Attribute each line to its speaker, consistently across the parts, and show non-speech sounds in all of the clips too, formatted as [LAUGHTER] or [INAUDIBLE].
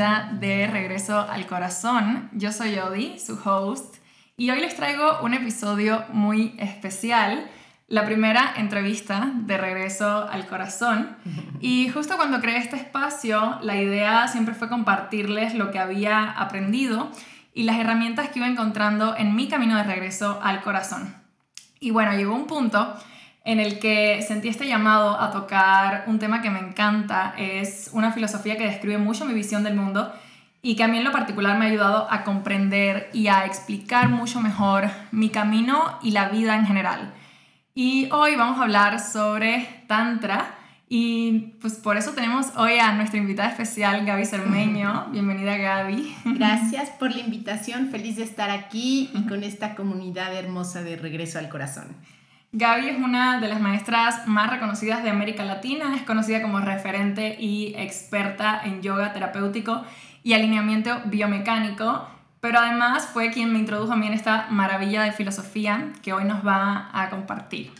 Speaker 1: bienvenida de regreso al corazón. Yo soy Odi, su host, y hoy les traigo un episodio muy especial, la primera entrevista de regreso al corazón. [LAUGHS] Y justo cuando creé este espacio, la idea siempre fue compartirles lo que había aprendido y las herramientas que iba encontrando en mi camino de regreso al corazón. Y bueno, llegó un punto en el que sentí este llamado a tocar un tema que me encanta. Es una filosofía que describe mucho mi visión del mundo y que a mí en lo particular me ha ayudado a comprender y a explicar mucho mejor mi camino y la vida en general. Y hoy vamos a hablar sobre Tantra y pues por eso tenemos hoy a nuestra invitada especial, Gaby Cermeño. [LAUGHS] Bienvenida Gaby.
Speaker 2: Gracias por la invitación, feliz de estar aquí y con esta comunidad hermosa de Regreso al Corazón.
Speaker 1: Gaby es una de las maestras más reconocidas de América Latina, es conocida como referente y experta en yoga terapéutico y alineamiento biomecánico, pero además fue quien me introdujo a mí en esta maravilla de filosofía que hoy nos va a compartir.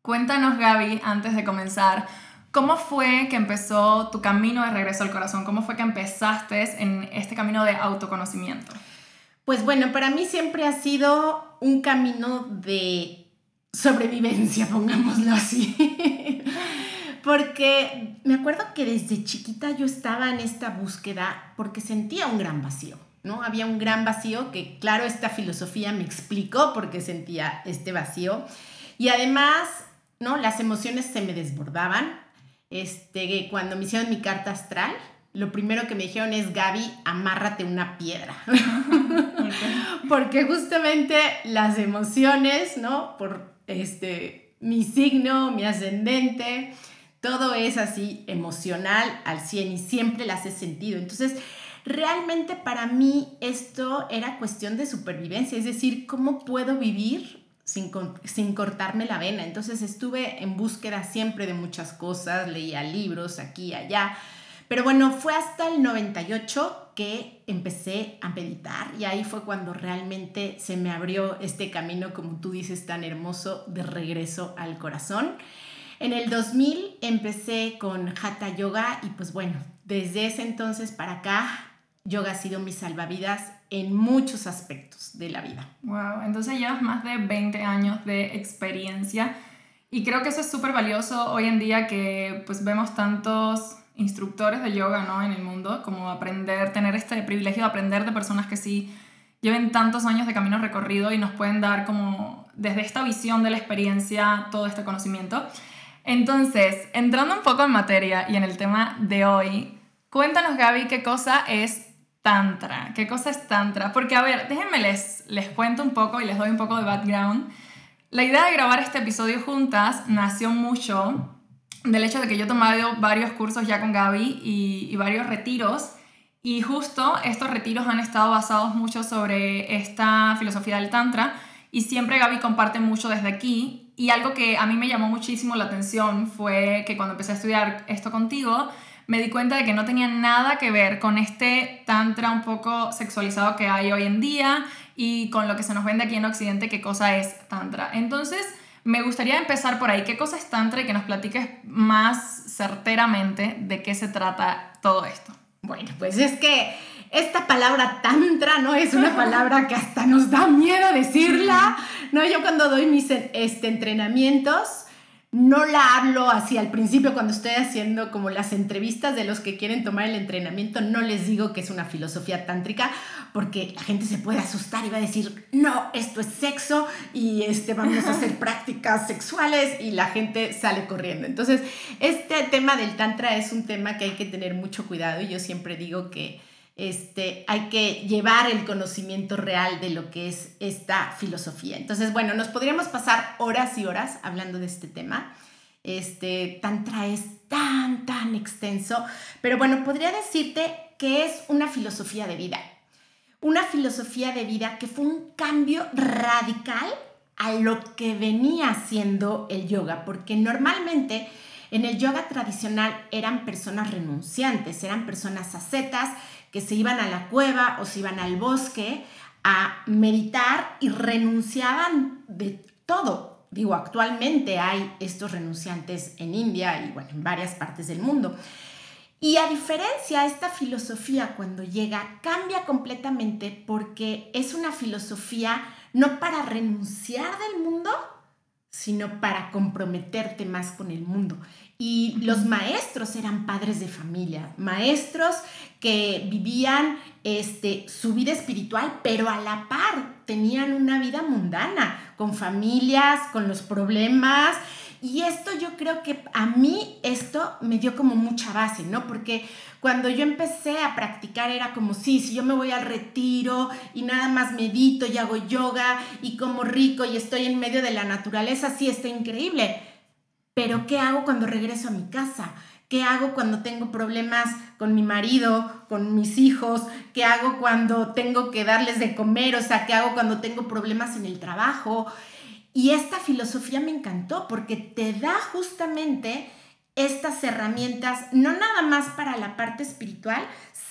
Speaker 1: Cuéntanos Gaby, antes de comenzar, ¿cómo fue que empezó tu camino de regreso al corazón? ¿Cómo fue que empezaste en este camino de autoconocimiento?
Speaker 2: Pues bueno, para mí siempre ha sido un camino de sobrevivencia, pongámoslo así. porque me acuerdo que desde chiquita yo estaba en esta búsqueda porque sentía un gran vacío, ¿no? Había un gran vacío que, claro, esta filosofía me explicó por qué sentía este vacío. Y además, ¿no? Las emociones se me desbordaban. Este, cuando me hicieron mi carta astral, lo primero que me dijeron es, Gaby, amárrate una piedra. [LAUGHS] Porque justamente las emociones, ¿no? Por este, mi signo, mi ascendente, todo es así emocional al 100 y siempre las he sentido. Entonces, realmente para mí esto era cuestión de supervivencia, es decir, ¿cómo puedo vivir sin, sin, cortarme la vena? Entonces estuve en búsqueda siempre de muchas cosas, leía libros aquí y allá, pero bueno, fue hasta el 98 empecé a meditar y ahí fue cuando realmente se me abrió este camino, como tú dices, tan hermoso de regreso al corazón. En el 2000 empecé con Hatha Yoga y pues bueno, desde ese entonces para acá, yoga ha sido mi salvavidas en muchos aspectos de la vida.
Speaker 1: Wow, entonces llevas más de 20 años de experiencia y creo que eso es súper valioso hoy en día que pues vemos tantos instructores de yoga ¿no? en el mundo, como aprender, tener este privilegio de aprender de personas que sí lleven tantos años de camino recorrido y nos pueden dar como desde esta visión de la experiencia todo este conocimiento. Entonces, entrando un poco en materia y en el tema de hoy, cuéntanos Gaby qué cosa es Tantra, qué cosa es Tantra, porque a ver, déjenme les, les cuento un poco y les doy un poco de background. La idea de grabar este episodio juntas nació mucho del hecho de que yo he tomado varios cursos ya con Gaby y, varios retiros. Y justo estos retiros han estado basados mucho sobre esta filosofía del Tantra y siempre Gaby comparte mucho desde aquí. Y algo que a mí me llamó muchísimo la atención fue que cuando empecé a estudiar esto contigo, me di cuenta de que no tenía nada que ver con este Tantra un poco sexualizado que hay hoy en día y con lo que se nos vende aquí en Occidente, qué cosa es Tantra. Entonces, me gustaría empezar por ahí. ¿Qué cosa es Tantra y que nos platiques más certeramente de qué se trata todo esto?
Speaker 2: Bueno, pues es que esta palabra tantra, ¿no? Es una palabra que hasta nos da miedo decirla, [LAUGHS] ¿no? Yo cuando doy mis este, entrenamientos, no la hablo así al principio cuando estoy haciendo como las entrevistas de los que quieren tomar el entrenamiento, no les digo que es una filosofía tántrica porque la gente se puede asustar y va a decir, no, esto es sexo y este, vamos a hacer [LAUGHS] prácticas sexuales y la gente sale corriendo. Entonces, este tema del tantra es un tema que hay que tener mucho cuidado y yo siempre digo que este, hay que llevar el conocimiento real de lo que es esta filosofía. Entonces, bueno, nos podríamos pasar horas y horas hablando de este tema. Este, Tantra es tan, tan extenso, pero bueno, podría decirte que es una filosofía de vida. Una filosofía de vida que fue un cambio radical a lo que venía siendo el yoga, porque normalmente en el yoga tradicional eran personas renunciantes, eran personas ascetas que se iban a la cueva o se iban al bosque a meditar y renunciaban de todo. Digo, actualmente hay estos renunciantes en India y bueno, en varias partes del mundo. Y a diferencia, esta filosofía cuando llega cambia completamente porque es una filosofía no para renunciar del mundo, sino para comprometerte más con el mundo. Y los maestros eran padres de familia, maestros que vivían este, su vida espiritual, pero a la par tenían una vida mundana, con familias, con los problemas. Y esto yo creo que a mí esto me dio como mucha base, ¿no? Porque cuando yo empecé a practicar era como, sí, si yo me voy al retiro y nada más medito y hago yoga y como rico y estoy en medio de la naturaleza, sí, está increíble. Pero ¿qué hago cuando regreso a mi casa? ¿Qué hago cuando tengo problemas con mi marido, con mis hijos? ¿Qué hago cuando tengo que darles de comer? O sea, ¿qué hago cuando tengo problemas en el trabajo? Y esta filosofía me encantó porque te da justamente estas herramientas, no nada más para la parte espiritual,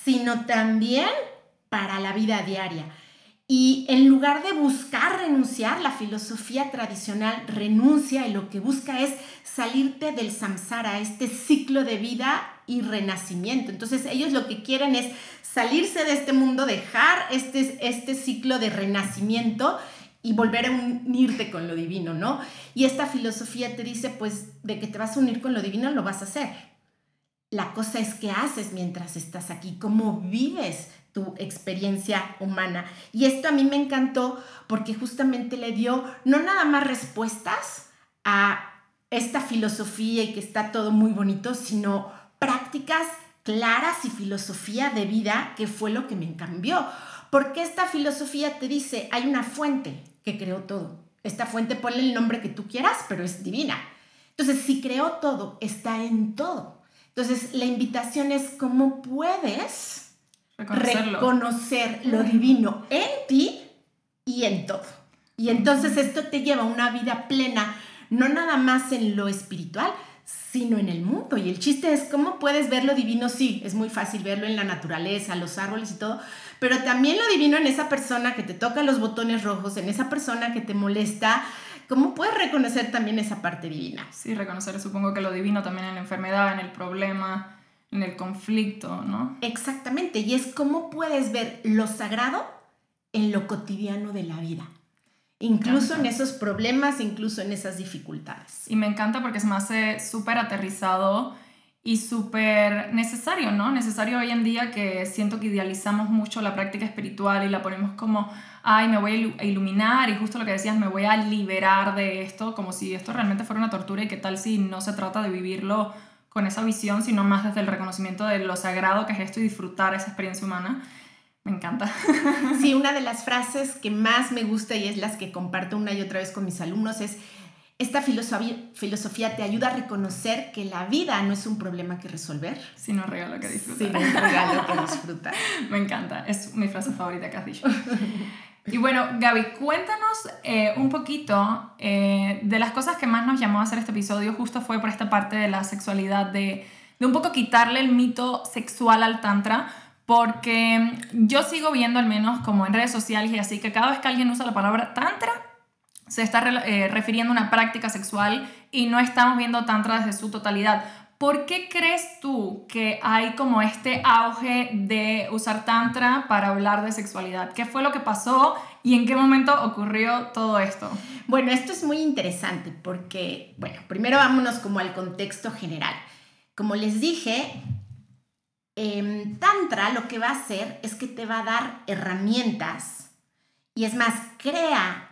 Speaker 2: sino también para la vida diaria. Y en lugar de buscar renunciar, la filosofía tradicional renuncia y lo que busca es salirte del samsara, este ciclo de vida y renacimiento. Entonces ellos lo que quieren es salirse de este mundo, dejar este, este ciclo de renacimiento y volver a unirte con lo divino, ¿no? Y esta filosofía te dice, pues, de que te vas a unir con lo divino, lo vas a hacer. La cosa es qué haces mientras estás aquí, cómo vives tu experiencia humana. Y esto a mí me encantó porque justamente le dio no nada más respuestas a esta filosofía y que está todo muy bonito, sino prácticas claras y filosofía de vida que fue lo que me cambió. Porque esta filosofía te dice, hay una fuente, que creó todo. Esta fuente ponle el nombre que tú quieras, pero es divina. Entonces, si creó todo, está en todo. Entonces, la invitación es cómo puedes reconocer lo divino en ti y en todo. Y entonces esto te lleva a una vida plena, no nada más en lo espiritual, sino en el mundo. Y el chiste es cómo puedes ver lo divino, sí, es muy fácil verlo en la naturaleza, los árboles y todo, pero también lo divino en esa persona que te toca los botones rojos, en esa persona que te molesta. ¿Cómo puedes reconocer también esa parte divina?
Speaker 1: Sí, reconocer supongo que lo divino también en la enfermedad, en el problema, en el conflicto, ¿no?
Speaker 2: Exactamente, y es cómo puedes ver lo sagrado en lo cotidiano de la vida. Incluso en esos problemas, incluso en esas dificultades.
Speaker 1: Y me encanta porque se me hace súper aterrizado y súper necesario, ¿no? Necesario hoy en día que siento que idealizamos mucho la práctica espiritual y la ponemos como, ay, me voy a iluminar y justo lo que decías, me voy a liberar de esto, como si esto realmente fuera una tortura y qué tal si no se trata de vivirlo con esa visión, sino más desde el reconocimiento de lo sagrado que es esto y disfrutar esa experiencia humana. Me encanta. [LAUGHS]
Speaker 2: Sí, una de las frases que más me gusta y es las que comparto una y otra vez con mis alumnos es, esta filosofía, filosofía te ayuda a reconocer que la vida no es un problema que resolver,
Speaker 1: sino un regalo que disfrutar.
Speaker 2: Sino un regalo que disfrutar.
Speaker 1: Me encanta, es mi frase favorita que has dicho. [LAUGHS] Y bueno, Gaby, cuéntanos eh, un poquito eh, de las cosas que más nos llamó a hacer este episodio, justo fue por esta parte de la sexualidad, de, de un poco quitarle el mito sexual al tantra, porque yo sigo viendo al menos como en redes sociales y así que cada vez que alguien usa la palabra tantra, se está eh, refiriendo a una práctica sexual y no estamos viendo tantra desde su totalidad. ¿Por qué crees tú que hay como este auge de usar tantra para hablar de sexualidad? ¿Qué fue lo que pasó y en qué momento ocurrió todo esto?
Speaker 2: Bueno, esto es muy interesante porque, bueno, primero vámonos como al contexto general. Como les dije, Tantra lo que va a hacer es que te va a dar herramientas y es más, crea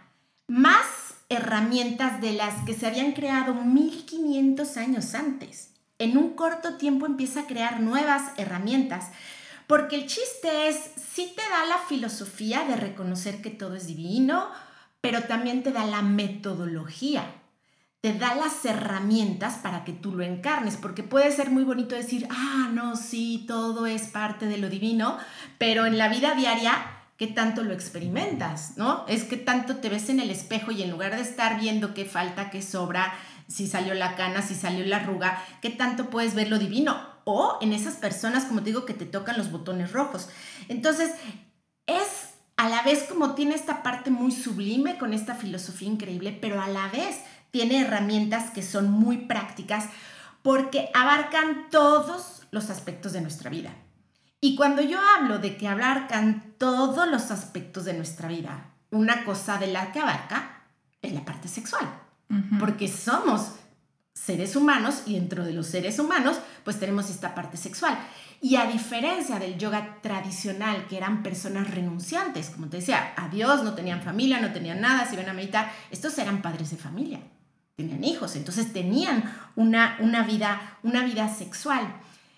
Speaker 2: más herramientas de las que se habían creado 1500 años antes. En un corto tiempo empieza a crear nuevas herramientas, porque el chiste es, sí te da la filosofía de reconocer que todo es divino, pero también te da la metodología, te da las herramientas para que tú lo encarnes, porque puede ser muy bonito decir, ah, no, sí, todo es parte de lo divino, pero en la vida diaria qué tanto lo experimentas, ¿no? Es que tanto te ves en el espejo y en lugar de estar viendo qué falta, qué sobra, si salió la cana, si salió la arruga, qué tanto puedes ver lo divino. O en esas personas, como te digo, que te tocan los botones rojos. Entonces, es a la vez como tiene esta parte muy sublime con esta filosofía increíble, pero a la vez tiene herramientas que son muy prácticas porque abarcan todos los aspectos de nuestra vida. Y cuando yo hablo de que abarcan todos los aspectos de nuestra vida, una cosa de la que abarca es la parte sexual, porque somos seres humanos y dentro de los seres humanos pues tenemos esta parte sexual. Y a diferencia del yoga tradicional, que eran personas renunciantes, como te decía, a Dios, no tenían familia, no tenían nada, se iban a meditar, estos eran padres de familia, tenían hijos, entonces tenían una, una, vida, una vida sexual.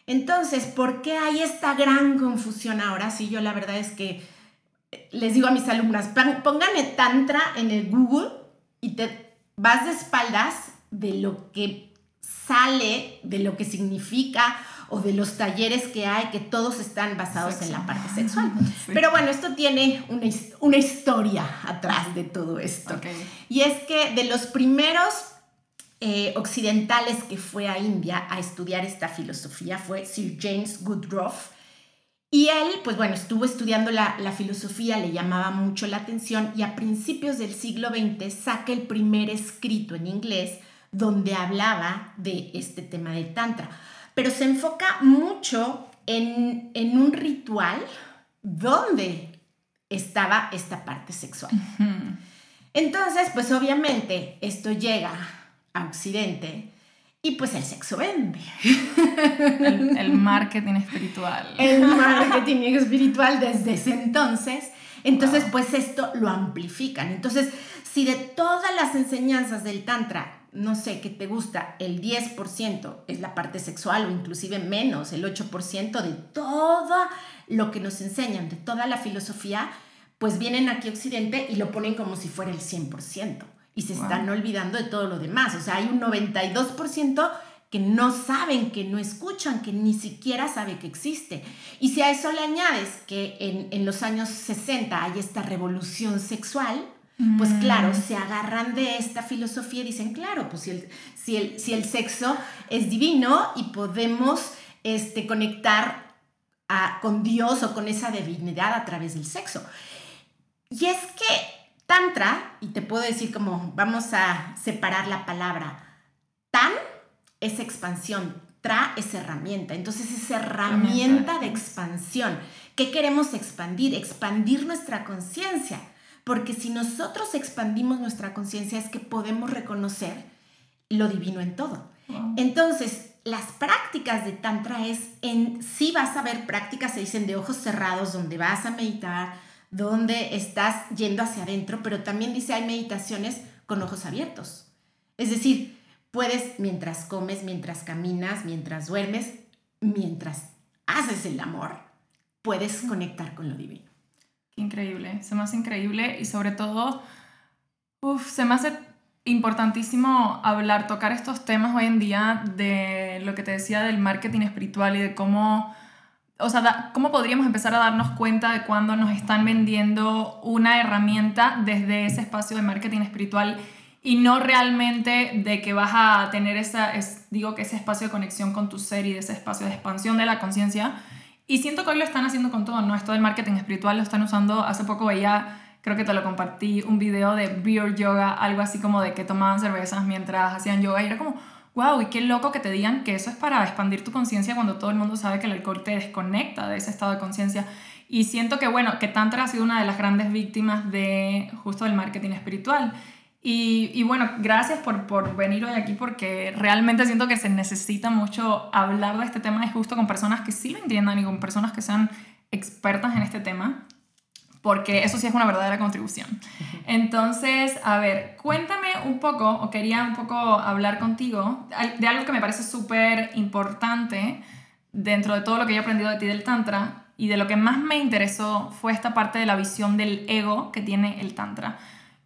Speaker 2: Entonces, ¿por qué hay esta gran confusión ahora? Sí, yo la verdad es que eh, les digo a mis alumnas, pónganme tantra en el Google y te vas de espaldas de lo que sale, de lo que significa o de los talleres que hay, que todos están basados en la parte sexual. [LAUGHS] Pero bueno, esto tiene una, una, historia atrás de todo esto. Y es que de los primeros eh, occidentales que fue a India a estudiar esta filosofía fue Sir James Woodruff. Y él, pues bueno, estuvo estudiando la, la, filosofía, le llamaba mucho la atención y a principios del siglo XX saca el primer escrito en inglés donde hablaba de este tema de Tantra pero se enfoca mucho en, un ritual donde estaba esta parte sexual. Entonces, pues obviamente esto llega a Occidente y pues el sexo vende.
Speaker 1: El, marketing espiritual.
Speaker 2: El [LAUGHS] marketing espiritual desde ese entonces. Entonces, pues esto lo amplifican. Entonces, si de todas las enseñanzas del Tantra no sé, qué te gusta, el 10% es la parte sexual o inclusive menos, el 8% de todo lo que nos enseñan, de toda la filosofía, pues vienen aquí a Occidente y lo ponen como si fuera el 100% y se están olvidando de todo lo demás. O sea, hay un 92% que no saben, que no escuchan, que ni siquiera sabe que existe. Y si a eso le añades que en, en los años 60 hay esta revolución sexual, pues claro, mm. se agarran de esta filosofía y dicen, claro, pues si el, si el, si el sexo es divino y podemos este, conectar con Dios o con esa divinidad a través del sexo. Y es que Tantra, y te puedo decir como vamos a separar la palabra, Tan es expansión, Tra es herramienta, entonces es herramienta de expansión. ¿Qué queremos expandir? Expandir nuestra conciencia porque si nosotros expandimos nuestra conciencia es que podemos reconocer lo divino en todo. Entonces, las prácticas de Tantra es en sí vas a ver prácticas, se dicen de ojos cerrados, donde vas a meditar, donde estás yendo hacia adentro, pero también dice hay meditaciones con ojos abiertos. Es decir, puedes mientras comes, mientras caminas, mientras duermes, mientras haces el amor, puedes conectar con lo divino
Speaker 1: increíble, se me hace increíble y sobre todo, uf, se me hace importantísimo hablar, tocar estos temas hoy en día de lo que te decía del marketing espiritual y de cómo, o sea, cómo podríamos empezar a darnos cuenta de cuando nos están vendiendo una herramienta desde ese espacio de marketing espiritual y no realmente de que vas a tener esa, es, digo que ese espacio de conexión con tu ser y de ese espacio de expansión de la conciencia, y siento que hoy lo están haciendo con todo, ¿no? Esto del marketing espiritual lo están usando. Hace poco veía, creo que te lo compartí, un video de Beer Yoga, algo así como de que tomaban cervezas mientras hacían yoga. Y era como, wow, y qué loco que te digan que eso es para expandir tu conciencia cuando todo el mundo sabe que el alcohol te desconecta de ese estado de conciencia. Y siento que, bueno, que Tantra ha sido una de las grandes víctimas de justo del marketing espiritual. Y, bueno, gracias por, por, venir hoy aquí porque realmente siento que se necesita mucho hablar de este tema. Y justo con personas que sí lo entiendan y con personas que sean expertas en este tema, porque eso sí es una verdadera contribución. Entonces, a ver, cuéntame un poco, o quería un poco hablar contigo de algo que me parece súper importante dentro de todo lo que yo he aprendido de ti del Tantra y de lo que más me interesó fue esta parte de la visión del ego que tiene el Tantra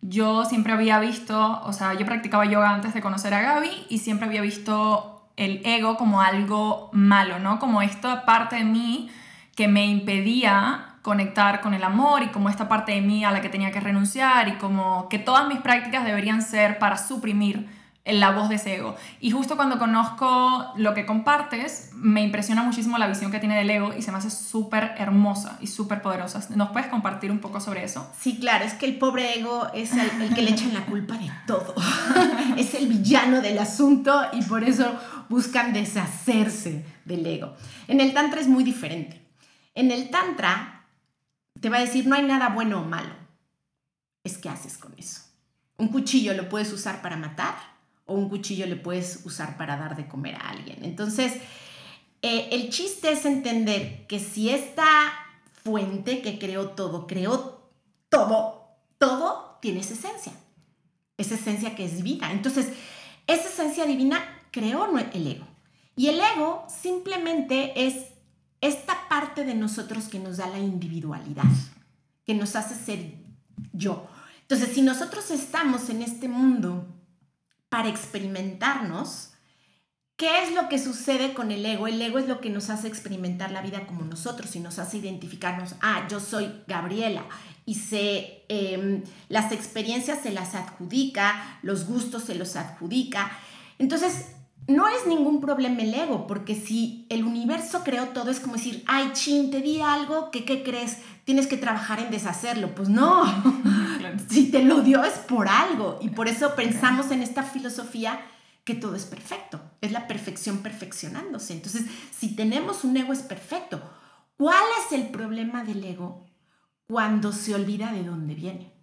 Speaker 1: yo siempre había visto, o sea, yo practicaba yoga antes de conocer a Gaby y siempre había visto el ego como algo malo, ¿no? Como esta parte de mí que me impedía conectar con el amor y como esta parte de mí a la que tenía que renunciar y como que todas mis prácticas deberían ser para suprimir la voz de ese ego. Y justo cuando conozco lo que compartes, me impresiona muchísimo la visión que tiene del ego y se me hace súper hermosa y súper poderosa. ¿Nos puedes compartir un poco sobre eso?
Speaker 2: Sí, claro, es que el pobre ego es el, el que le echan la culpa de todo. [LAUGHS] es el villano del asunto y por eso buscan deshacerse del ego. En el Tantra es muy diferente. En el Tantra te va a decir no hay nada bueno o malo. Es qué haces con eso. Un cuchillo lo puedes usar para matar o un cuchillo le puedes usar para dar de comer a alguien. Entonces, eh, el chiste es entender que si esta fuente que creó todo, creó todo, todo tiene esa esencia. Esa esencia que es vida. Entonces, esa esencia divina creó el ego. Y el ego simplemente es esta parte de nosotros que nos da la individualidad, que nos hace ser yo. Entonces, si nosotros estamos en este mundo para experimentarnos. ¿Qué es lo que sucede con el ego? El ego es lo que nos hace experimentar la vida como nosotros y nos hace identificarnos, ah, yo soy Gabriela y se, em, las experiencias se las adjudica, los gustos se los adjudica. Entonces, no es ningún problema el ego, porque si el universo creó todo, es como decir, ay, chin, te di algo, que qué crees? Tienes que trabajar en deshacerlo. Pues no, si te lo dio es por algo. Y por eso pensamos en esta filosofía que todo es perfecto, es la perfección perfeccionándose. Entonces, si tenemos un ego es perfecto. ¿Cuál es el problema del ego cuando se olvida de dónde viene?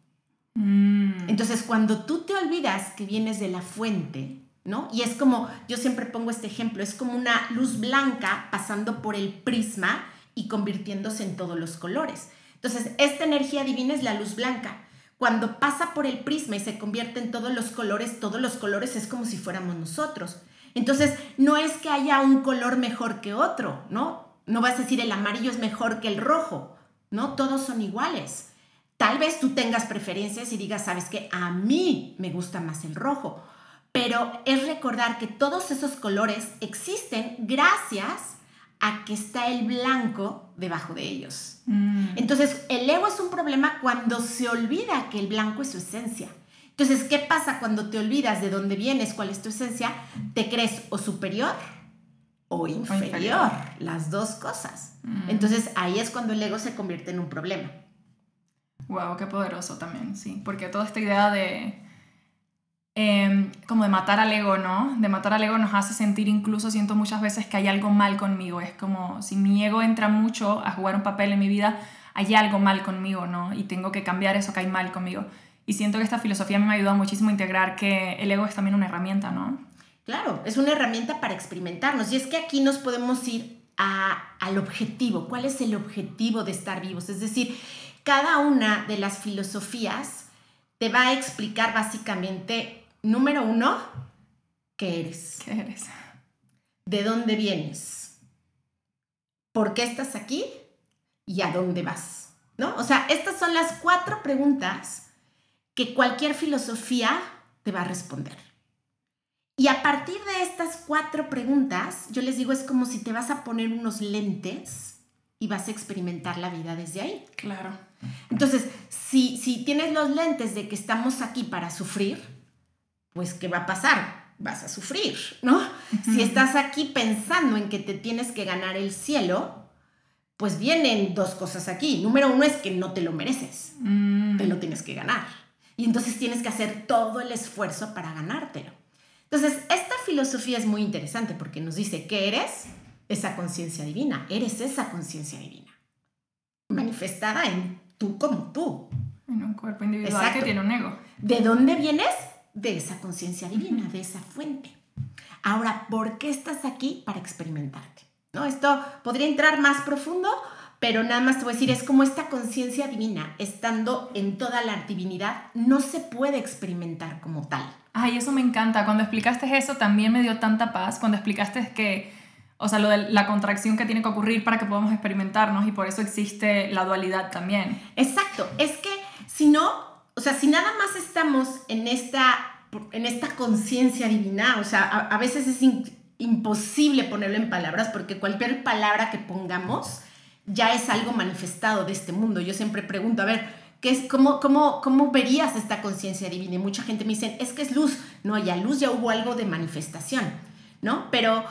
Speaker 2: Mm. Entonces, cuando tú te olvidas que vienes de la fuente, ¿no? Y es como, yo siempre pongo este ejemplo, es como una luz blanca pasando por el prisma y convirtiéndose en todos los colores. Entonces, esta energía divina es la luz blanca. Cuando pasa por el prisma y se convierte en todos los colores, todos los colores es como si fuéramos nosotros. Entonces, no es que haya un color mejor que otro, ¿no? No vas a decir el amarillo es mejor que el rojo, ¿no? Todos son iguales. Tal vez tú tengas preferencias y digas, sabes que a mí me gusta más el rojo, pero es recordar que todos esos colores existen gracias a que está el blanco debajo de ellos. Mm. Entonces, el ego es un problema cuando se olvida que el blanco es su esencia. Entonces, ¿qué pasa cuando te olvidas de dónde vienes, cuál es tu esencia? Te crees o superior o inferior, las dos cosas. Mm. Entonces, ahí es cuando el ego se convierte en un problema.
Speaker 1: Wow, qué poderoso también, sí, porque toda esta idea de Em, como de matar al ego, ¿no? De matar al ego nos hace sentir incluso, siento muchas veces que hay algo mal conmigo. Es como si mi ego entra mucho a jugar un papel en mi vida, hay algo mal conmigo, ¿no? Y tengo que cambiar eso que hay mal conmigo. Y siento que esta filosofía me ha ayudado muchísimo a integrar que el ego es también una herramienta, ¿no?
Speaker 2: Claro, es una herramienta para experimentarnos. Y es que aquí nos podemos ir a, al objetivo. ¿Cuál es el objetivo de estar vivos? Es decir, cada una de las filosofías te va a explicar básicamente Número uno, ¿qué eres?
Speaker 1: ¿Qué eres?
Speaker 2: ¿De dónde vienes? ¿Por qué estás aquí? ¿Y a dónde vas? ¿No? O sea, estas son las cuatro preguntas que cualquier filosofía te va a responder. Y a partir de estas cuatro preguntas, yo les digo, es como si te vas a poner unos lentes y vas a experimentar la vida desde ahí.
Speaker 1: Claro.
Speaker 2: Entonces, si, si tienes los lentes de que estamos aquí para sufrir, pues ¿qué va a pasar? Vas a sufrir, ¿no? Si estás aquí pensando en que te tienes que ganar el cielo, pues vienen dos cosas aquí. Número uno es que no te lo mereces, mm. te lo tienes que ganar. Y entonces tienes que hacer todo el esfuerzo para ganártelo. Entonces, esta filosofía es muy interesante porque nos dice que eres esa conciencia divina, eres esa conciencia divina, manifestada en tú como tú.
Speaker 1: En un cuerpo individual que tiene un ego.
Speaker 2: ¿De dónde vienes? De esa conciencia divina, de esa fuente. Ahora, ¿por qué estás aquí? Para experimentarte. ¿no? Esto podría entrar más profundo, pero nada más te voy a decir, es como esta conciencia divina, estando en toda la divinidad, no se puede experimentar como tal.
Speaker 1: Ay, eso me encanta. Cuando explicaste eso también me dio tanta paz. Cuando explicaste que, o sea, lo de la contracción que tiene que ocurrir para que podamos experimentarnos y por eso existe la dualidad también.
Speaker 2: Exacto. Es que si no, o sea, si nada más estamos en esta, en esta conciencia divina, o sea, a, veces es imposible ponerlo en palabras porque cualquier palabra que pongamos ya es algo manifestado de este mundo. Yo siempre pregunto, a ver, que es cómo, cómo, cómo verías esta conciencia divina. Y mucha gente me dice, es que es luz. No, ya luz ya hubo algo de manifestación, ¿no? Pero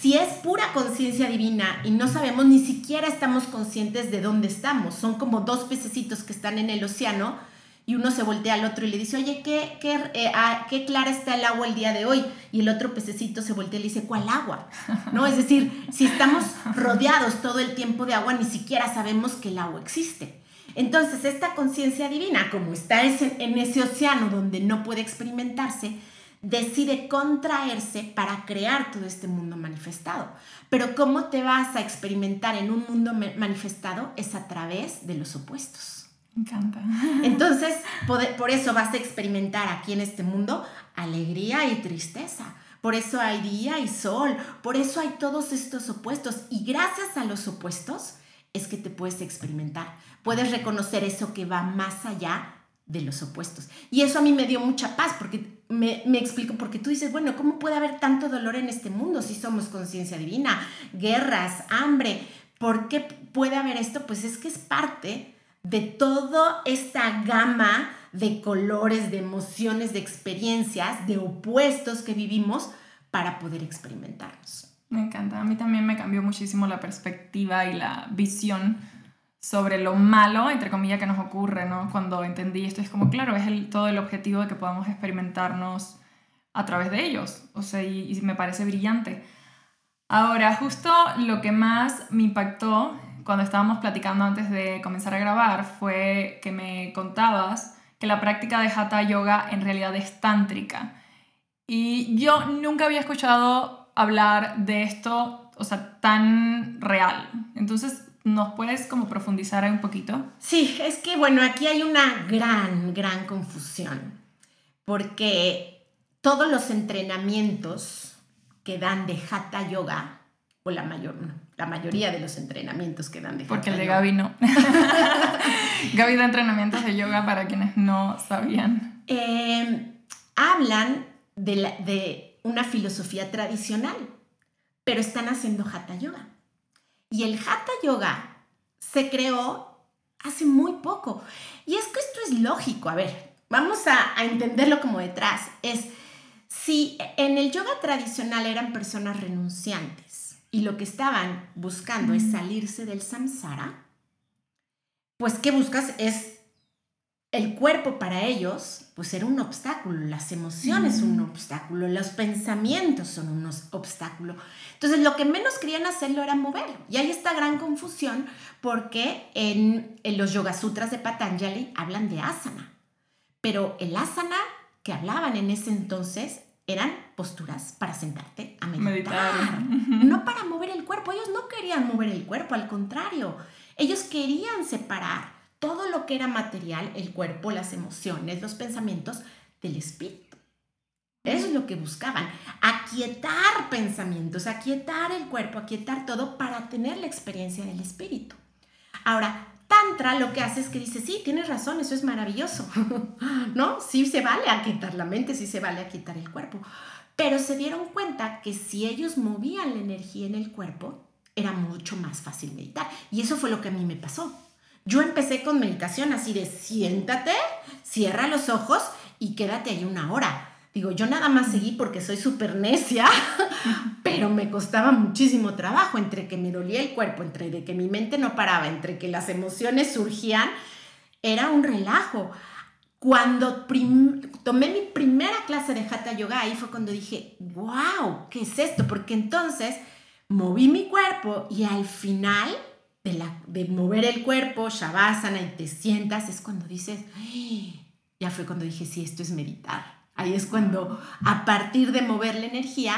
Speaker 2: si es pura conciencia divina y no sabemos, ni siquiera estamos conscientes de dónde estamos. Son como dos pececitos que están en el océano y uno se voltea al otro y le dice, oye, ¿qué, qué, eh, ah, qué clara está el agua el día de hoy? Y el otro pececito se voltea y le dice, ¿cuál agua? ¿No? Es decir, si estamos rodeados todo el tiempo de agua, ni siquiera sabemos que el agua existe. Entonces, esta conciencia divina, como está en ese océano donde no puede experimentarse, decide contraerse para crear todo este mundo manifestado. Pero ¿cómo te vas a experimentar en un mundo manifestado? Es a través de los opuestos.
Speaker 1: Me encanta.
Speaker 2: Entonces, por eso vas a experimentar aquí en este mundo alegría y tristeza. Por eso hay día y sol. Por eso hay todos estos opuestos. Y gracias a los opuestos es que te puedes experimentar. Puedes reconocer eso que va más allá de los opuestos. Y eso a mí me dio mucha paz porque me, me, explico, porque tú dices, bueno, ¿cómo puede haber tanto dolor en este mundo si somos conciencia divina? Guerras, hambre, ¿por qué puede haber esto? Pues es que es parte de toda esta gama de colores, de emociones, de experiencias, de opuestos que vivimos para poder experimentarnos.
Speaker 1: Me encanta, a mí también me cambió muchísimo la perspectiva y la visión sobre lo malo, entre comillas, que nos ocurre, ¿no? Cuando entendí esto, es como, claro, es el, todo el objetivo de que podamos experimentarnos a través de ellos, o sea, y, y me parece brillante. Ahora, justo lo que más me impactó cuando estábamos platicando antes de comenzar a grabar fue que me contabas que la práctica de Hatha Yoga en realidad es tántrica. Y yo nunca había escuchado hablar de esto, o sea, tan real. Entonces, ¿Nos puedes como profundizar un poquito?
Speaker 2: Sí, es que bueno, aquí hay una gran, gran confusión, porque todos los entrenamientos que dan de Hatha Yoga, o la, mayor, la mayoría de los entrenamientos que dan de
Speaker 1: Porque el de Gaby no. [LAUGHS] Gaby da entrenamientos de yoga para quienes no sabían.
Speaker 2: Eh, hablan de, de una filosofía tradicional, pero están haciendo Hatha Yoga. Y el Hatha Yoga se creó hace muy poco. Y es que esto es lógico. A ver, vamos a, entenderlo como detrás. Es si en el yoga tradicional eran personas renunciantes y lo que estaban buscando es salirse del samsara, pues ¿qué buscas? Es el cuerpo para ellos, pues era un obstáculo, las emociones son un obstáculo, los pensamientos son un obstáculo. Entonces, lo que menos querían hacerlo era mover. Y hay esta gran confusión porque en, los Yoga Sutras de Patanjali hablan de asana. Pero el asana que hablaban en ese entonces eran posturas para sentarte a meditar, no para mover el cuerpo. Ellos no querían mover el cuerpo, al contrario, ellos querían separar todo lo que era material, el cuerpo, las emociones, los pensamientos, del espíritu. Eso es lo que buscaban, aquietar pensamientos, aquietar el cuerpo, aquietar todo para tener la experiencia del espíritu. Ahora, Tantra lo que hace es que dice, sí, tienes razón, eso es maravilloso, [LAUGHS] ¿no? Sí se vale aquietar la mente, sí se vale aquietar el cuerpo, pero se dieron cuenta que si ellos movían la energía en el cuerpo, era mucho más fácil meditar. Y eso fue lo que a mí me pasó. Yo empecé con meditación así de siéntate, cierra los ojos y quédate ahí una hora. Digo, yo nada más seguí porque soy súper necia, [LAUGHS] pero me costaba muchísimo trabajo entre que me dolía el cuerpo, entre de que mi mente no paraba, entre que las emociones surgían, era un relajo. Cuando tomé mi primera clase de Hatha Yoga, ahí fue cuando dije, wow, ¿qué es esto? Porque entonces moví mi cuerpo y al final de, la, de mover el cuerpo, shavasana, y te sientas, es cuando dices, ya fue cuando dije, sí, esto es meditar. Ahí es cuando a partir de mover la energía,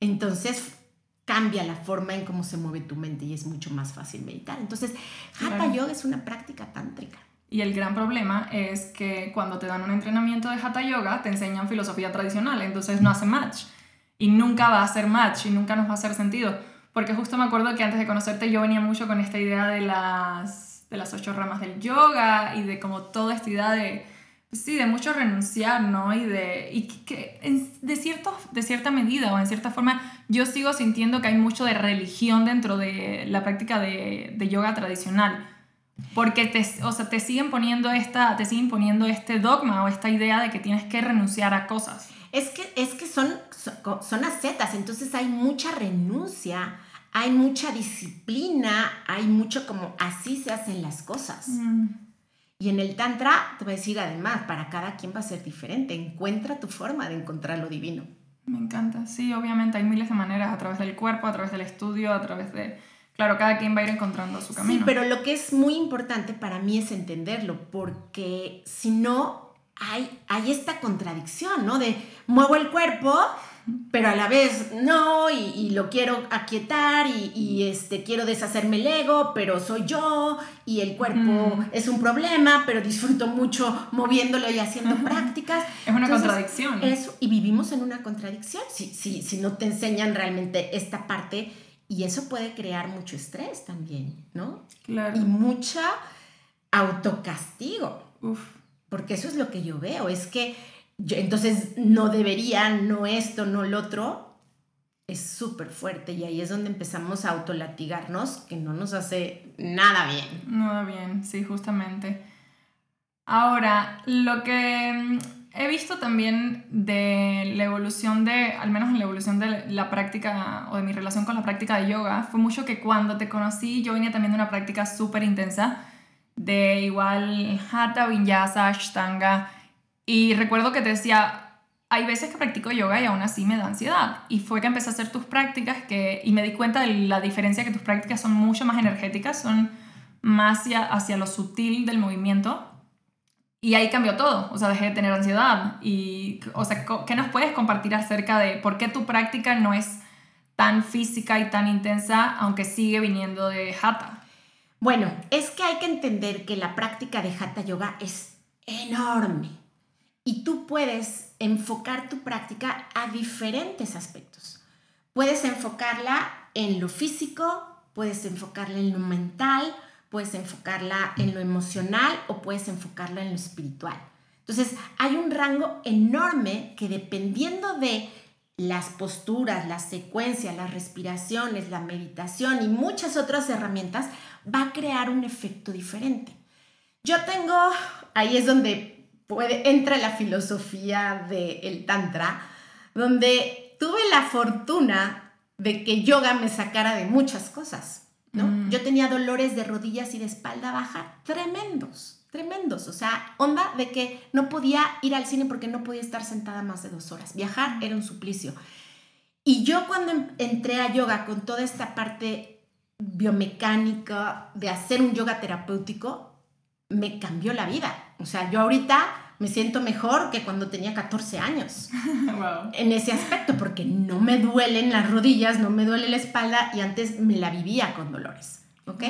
Speaker 2: entonces cambia la forma en cómo se mueve tu mente y es mucho más fácil meditar. Entonces, Hatha Yoga es una práctica tántrica.
Speaker 1: Y el gran problema es que cuando te dan un entrenamiento de Hatha Yoga, te enseñan filosofía tradicional, entonces no hace match. Y nunca va a hacer match y nunca nos va a hacer sentido porque justo me acuerdo que antes de conocerte yo venía mucho con esta idea de las, de las ocho ramas del yoga y de como toda esta idea de, sí, de mucho renunciar, ¿no? Y de y que, de, cierto, de cierta medida o en cierta forma yo sigo sintiendo que hay mucho de religión dentro de la práctica de, de yoga tradicional. Porque te, o sea, te siguen poniendo esta, te siguen poniendo este dogma o esta idea de que tienes que renunciar a cosas.
Speaker 2: Es que, es que son, son, son ascetas, entonces hay mucha renuncia, hay mucha disciplina, hay mucho como así se hacen las cosas.
Speaker 1: Mm.
Speaker 2: Y en el Tantra, te voy a decir además, para cada quien va a ser diferente. Encuentra tu forma de encontrar lo divino.
Speaker 1: Me encanta, sí, obviamente hay miles de maneras, a través del cuerpo, a través del estudio, a través de... Claro, cada quien va a ir encontrando su camino.
Speaker 2: Sí, pero lo que es muy importante para mí es entenderlo, porque si no, hay, hay esta contradicción, ¿no? De muevo el cuerpo, pero a la vez no, y, lo quiero aquietar, y, este, quiero deshacerme el ego, pero soy yo, y el cuerpo es un problema, pero disfruto mucho moviéndolo y haciendo prácticas.
Speaker 1: Es una contradicción.
Speaker 2: Eso, y vivimos en una contradicción, si, si, si no te enseñan realmente esta parte, y eso puede crear mucho estrés también, ¿no?
Speaker 1: Claro.
Speaker 2: Y mucha autocastigo.
Speaker 1: Uf.
Speaker 2: Porque eso es lo que yo veo, es que entonces no debería, no esto, no lo otro, es súper fuerte y ahí es donde empezamos a autolatigarnos, que no nos hace nada bien.
Speaker 1: Nada bien, sí, justamente. Ahora, lo que mm, he visto también de la evolución de, al menos en la evolución de la práctica o de mi relación con la práctica de yoga, fue mucho que cuando te conocí yo venía también de una práctica súper intensa, de igual hatha, vinyasa, ashtanga, y recuerdo que te decía, hay veces que practico yoga y aún así me da ansiedad. Y fue que empecé a hacer tus prácticas que, y me di cuenta de la diferencia que tus prácticas son mucho más energéticas, son más hacia, hacia lo sutil del movimiento. Y ahí cambió todo, o sea, dejé de tener ansiedad. Y, o sea, ¿qué nos puedes compartir acerca de por qué tu práctica no es tan física y tan intensa, aunque sigue viniendo de Hatha?
Speaker 2: Bueno, es que hay que entender que la práctica de Hatha Yoga es enorme y tú puedes enfocar tu práctica a diferentes aspectos. Puedes enfocarla en lo físico, puedes enfocarla en lo mental, puedes enfocarla en lo emocional o puedes enfocarla en lo espiritual. Entonces, hay un rango enorme que dependiendo de las posturas, las secuencias, las respiraciones, la meditación y muchas otras herramientas, va a crear un efecto diferente. Yo tengo, ahí es donde puede, entra la filosofía del Tantra, donde tuve la fortuna de que yoga me sacara de muchas cosas. ¿no? Mm. Yo tenía dolores de rodillas y de espalda baja tremendos, tremendos. O sea, onda de que no podía ir al cine porque no podía estar sentada más de dos horas. Viajar era un suplicio. Y yo cuando entré a yoga con toda esta parte biomecánica de hacer un yoga terapéutico, me cambió la vida. O sea, yo ahorita me siento mejor que cuando tenía 14 años. [LAUGHS] En ese aspecto, porque no me duelen las rodillas, no me duele la espalda y antes me la vivía con dolores. ¿Ok?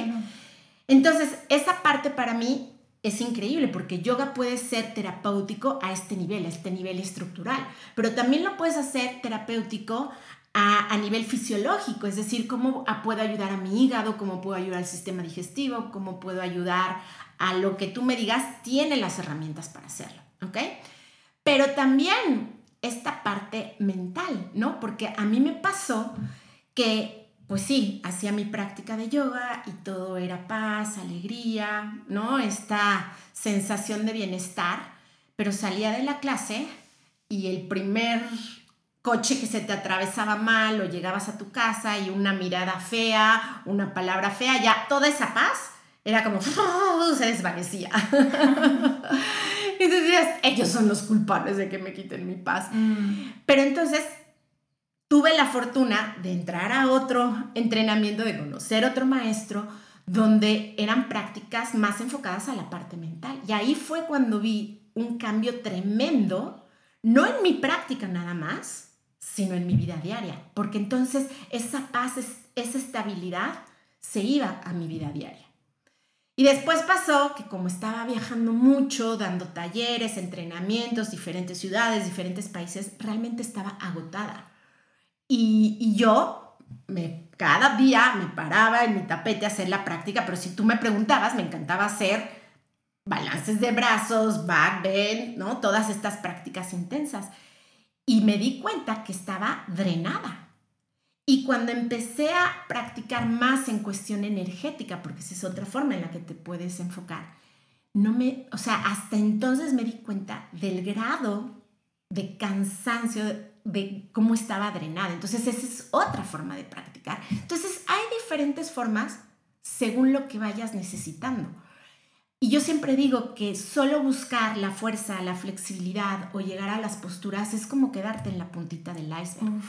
Speaker 2: Entonces, esa parte para mí es increíble porque yoga puede ser terapéutico a este nivel, a este nivel estructural, pero también lo puedes hacer terapéutico a, a, nivel fisiológico, es decir, cómo puedo ayudar a mi hígado, cómo puedo ayudar al sistema digestivo, cómo puedo ayudar a lo que tú me digas, tiene las herramientas para hacerlo, ¿ok? Pero también esta parte mental, ¿no? Porque a mí me pasó que, pues sí, hacía mi práctica de yoga y todo era paz, alegría, ¿no? Esta sensación de bienestar, pero salía de la clase y el primer coche que se te atravesaba mal o llegabas a tu casa y una mirada fea, una palabra fea, ya toda esa paz era como [LAUGHS] se desvanecía. [LAUGHS] y decías, ellos son los culpables de que me quiten mi paz. Mm. Pero entonces tuve la fortuna de entrar a otro entrenamiento, de conocer otro maestro, donde eran prácticas más enfocadas a la parte mental. Y ahí fue cuando vi un cambio tremendo, no en mi práctica nada más, sino en mi vida diaria, porque entonces esa paz, esa estabilidad se iba a mi vida diaria. Y después pasó que como estaba viajando mucho, dando talleres, entrenamientos, diferentes ciudades, diferentes países, realmente estaba agotada. Y, yo me, cada día me paraba en mi tapete a hacer la práctica, pero si tú me preguntabas, me encantaba hacer balances de brazos, back bend, ¿no? Todas estas prácticas intensas. Y me di cuenta que estaba drenada. Y cuando empecé a practicar más en cuestión energética, porque esa es otra forma en la que te puedes enfocar, no me, o sea, hasta entonces me di cuenta del grado de cansancio, de cómo estaba drenada. Entonces, esa es otra forma de practicar. Entonces, hay diferentes formas según lo que vayas necesitando. Y yo siempre digo que solo buscar la fuerza, la flexibilidad o llegar a las posturas es como quedarte en la puntita del iceberg.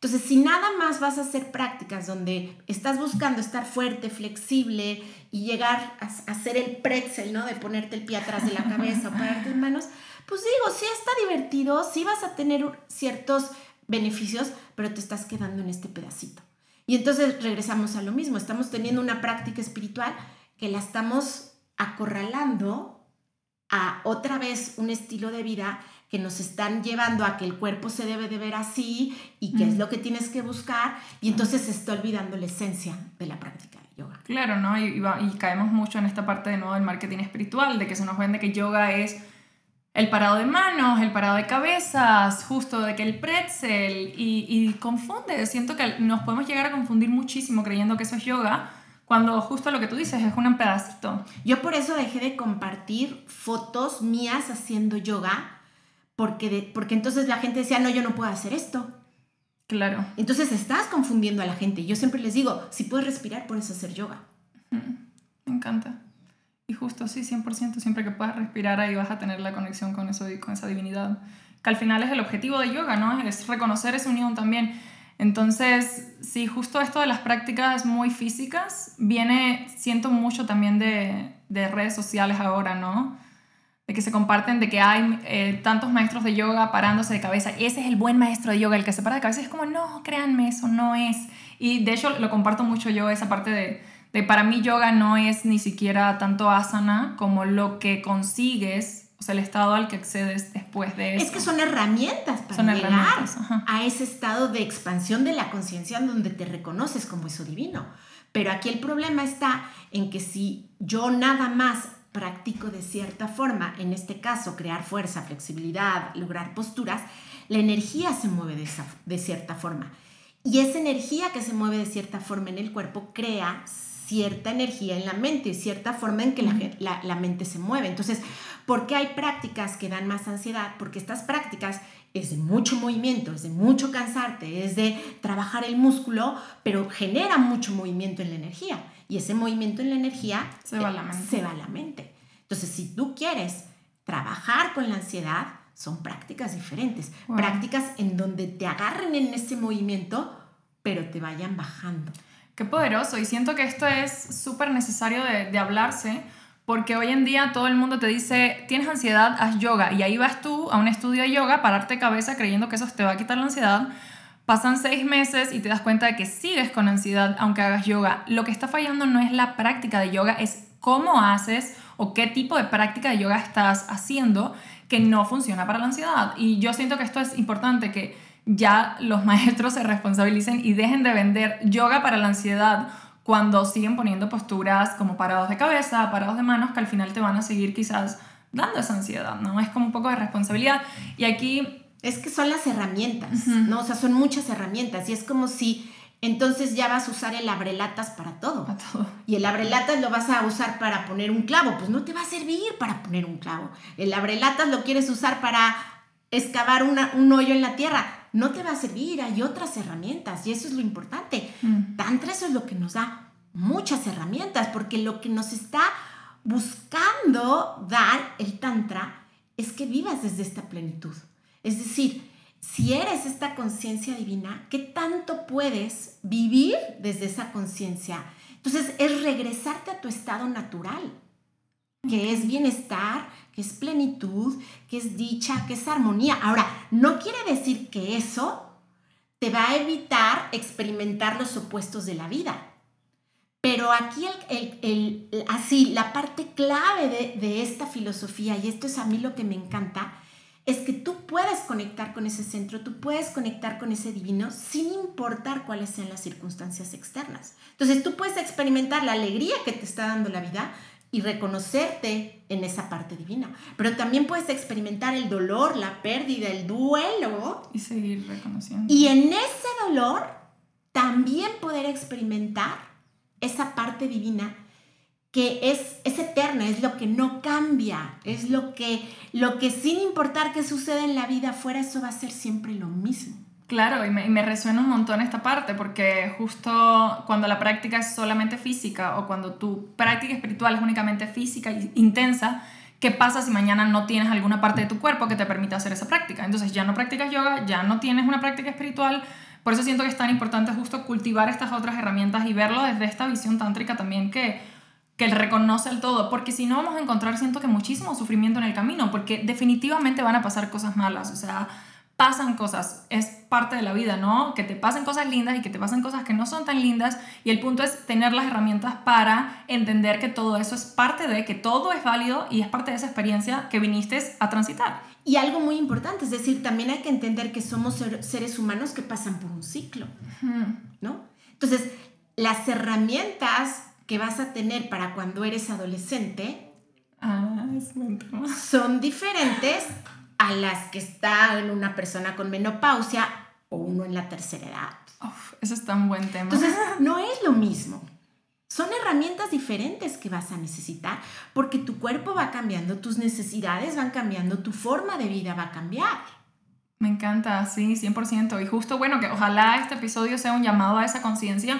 Speaker 2: Entonces, si nada más vas a hacer prácticas donde estás buscando estar fuerte, flexible y llegar a, hacer el pretzel, ¿no? De ponerte el pie atrás de la cabeza o pararte en manos, pues digo, sí está divertido, sí vas a tener ciertos beneficios, pero te estás quedando en este pedacito. Y entonces regresamos a lo mismo, estamos teniendo una práctica espiritual que la estamos acorralando a otra vez un estilo de vida que nos están llevando a que el cuerpo se debe de ver así y que es lo que tienes que buscar y entonces se está olvidando la esencia de la práctica de yoga.
Speaker 1: Claro, ¿no? Y, y, caemos mucho en esta parte de nuevo del marketing espiritual, de que se nos vende que yoga es el parado de manos, el parado de cabezas, justo de que el pretzel y, y confunde, siento que nos podemos llegar a confundir muchísimo creyendo que eso es yoga cuando justo lo que tú dices es un pedacito.
Speaker 2: Yo por eso dejé de compartir fotos mías haciendo yoga porque, porque entonces la gente decía, no, yo no puedo hacer esto.
Speaker 1: Claro.
Speaker 2: Entonces estás confundiendo a la gente. Yo siempre les digo, si puedes respirar, puedes hacer yoga.
Speaker 1: Me encanta. Y justo sí, 100%, siempre que puedas respirar ahí vas a tener la conexión con, eso, con esa divinidad. Que al final es el objetivo de yoga, ¿no? Es reconocer esa unión también. Entonces, sí, justo esto de las prácticas muy físicas viene, siento mucho también de, de redes sociales ahora, ¿no? De que se comparten, de que hay eh, tantos maestros de yoga parándose de cabeza. Ese es el buen maestro de yoga, el que se para de cabeza. es como, no, créanme, eso no es. Y de hecho lo comparto mucho yo, esa parte de, de para mí yoga no es ni siquiera tanto asana como lo que consigues, o sea, el estado al que accedes después de eso.
Speaker 2: Es que son herramientas para son llegar a ese estado de expansión de la conciencia donde te reconoces como eso divino. Pero aquí el problema está en que si yo nada más practico de cierta forma, en este caso crear fuerza, flexibilidad, lograr posturas, la energía se mueve de, de cierta forma. Y esa energía que se mueve de cierta forma en el cuerpo crea cierta energía en la mente, cierta forma en que la, la, mente se mueve. Entonces, ¿por qué hay prácticas que dan más ansiedad? Porque estas prácticas es de mucho movimiento, es de mucho cansarte, es de trabajar el músculo, pero genera mucho movimiento en la energía y ese movimiento en la energía
Speaker 1: se va a la mente.
Speaker 2: Se va a la mente. Entonces, si tú quieres trabajar con la ansiedad, son prácticas diferentes, prácticas en donde te agarren en ese movimiento, pero te vayan bajando.
Speaker 1: Qué poderoso, y siento que esto es súper necesario de, de hablarse, porque hoy en día todo el mundo te dice, tienes ansiedad, haz yoga, y ahí vas tú a un estudio de yoga, pararte cabeza creyendo que eso te va a quitar la ansiedad, Pasan seis meses y te das cuenta de que sigues con ansiedad aunque hagas yoga. Lo que está fallando no es la práctica de yoga, es cómo haces o qué tipo de práctica de yoga estás haciendo que no funciona para la ansiedad. Y yo siento que esto es importante, que ya los [LAUGHS] maestros se responsabilicen y dejen de vender yoga para la ansiedad cuando siguen poniendo posturas como parados de cabeza, parados de manos, que al final te van a seguir quizás dando esa ansiedad, ¿no? Es como un poco de responsabilidad. Y aquí
Speaker 2: es que son las herramientas, ¿no? O sea, son muchas herramientas y es como si entonces ya vas a usar el abrelatas para todo.
Speaker 1: Para todo.
Speaker 2: Y el abrelatas lo vas a usar para poner un clavo, pues no te va a servir para poner un clavo. El abrelatas lo quieres usar para excavar un hoyo en la tierra, no te va a servir, hay otras herramientas y eso es lo importante. Mm. Tantra eso es lo que nos da muchas herramientas, porque lo que nos está buscando dar el Tantra es que vivas desde esta plenitud. Es decir, si eres esta conciencia divina, ¿qué tanto puedes vivir desde esa conciencia? Entonces es regresarte a tu estado natural, que es bienestar, que es plenitud, que es dicha, que es armonía. Ahora, no quiere decir que eso te va a evitar experimentar los opuestos de la vida. Pero aquí, así, la parte clave de esta filosofía, y esto es a mí lo que me encanta, es que tú puedes conectar con ese centro, tú puedes conectar con ese divino sin importar cuáles sean las circunstancias externas. Entonces tú puedes experimentar la alegría que te está dando la vida y reconocerte en esa parte divina. Pero también puedes experimentar el dolor, la pérdida, el duelo.
Speaker 1: Y seguir reconociendo.
Speaker 2: Y en ese dolor también poder experimentar esa parte divina que es, es eterna, es lo que no cambia, es lo que, lo que sin importar qué sucede en la vida afuera, eso va a ser siempre lo mismo.
Speaker 1: Claro, y me, resuena un montón esta parte, porque justo cuando la práctica es solamente física o cuando tu práctica espiritual es únicamente física e intensa, ¿qué pasa si mañana no tienes alguna parte de tu cuerpo que te permita hacer esa práctica? Entonces ya no practicas yoga, ya no tienes una práctica espiritual, por eso siento que es tan importante justo cultivar estas otras herramientas y verlo desde esta visión tántrica también que, que reconoce el todo, porque si no vamos a encontrar, siento que muchísimo sufrimiento en el camino, porque definitivamente van a pasar cosas malas, o sea pasan cosas, es parte de la vida, ¿no? Que te pasen cosas lindas y que te pasen cosas que no son tan lindas y el punto es tener las herramientas para entender que todo eso es parte de, que todo es válido y es parte de esa experiencia que viniste a transitar.
Speaker 2: Y algo muy importante, es decir, también hay que entender que somos seres humanos que pasan por un ciclo, ¿no? Entonces, las herramientas que vas a tener para cuando eres adolescente
Speaker 1: ah,
Speaker 2: son diferentes a las que está en una persona con menopausia o uno en la tercera edad.
Speaker 1: Uf, eso es tan buen tema.
Speaker 2: Entonces, [LAUGHS] no es lo mismo. Son herramientas diferentes que vas a necesitar porque tu cuerpo va cambiando, tus necesidades van cambiando, tu forma de vida va a cambiar.
Speaker 1: Me encanta, sí, 100%. Y justo, bueno, que ojalá este episodio sea un llamado a esa conciencia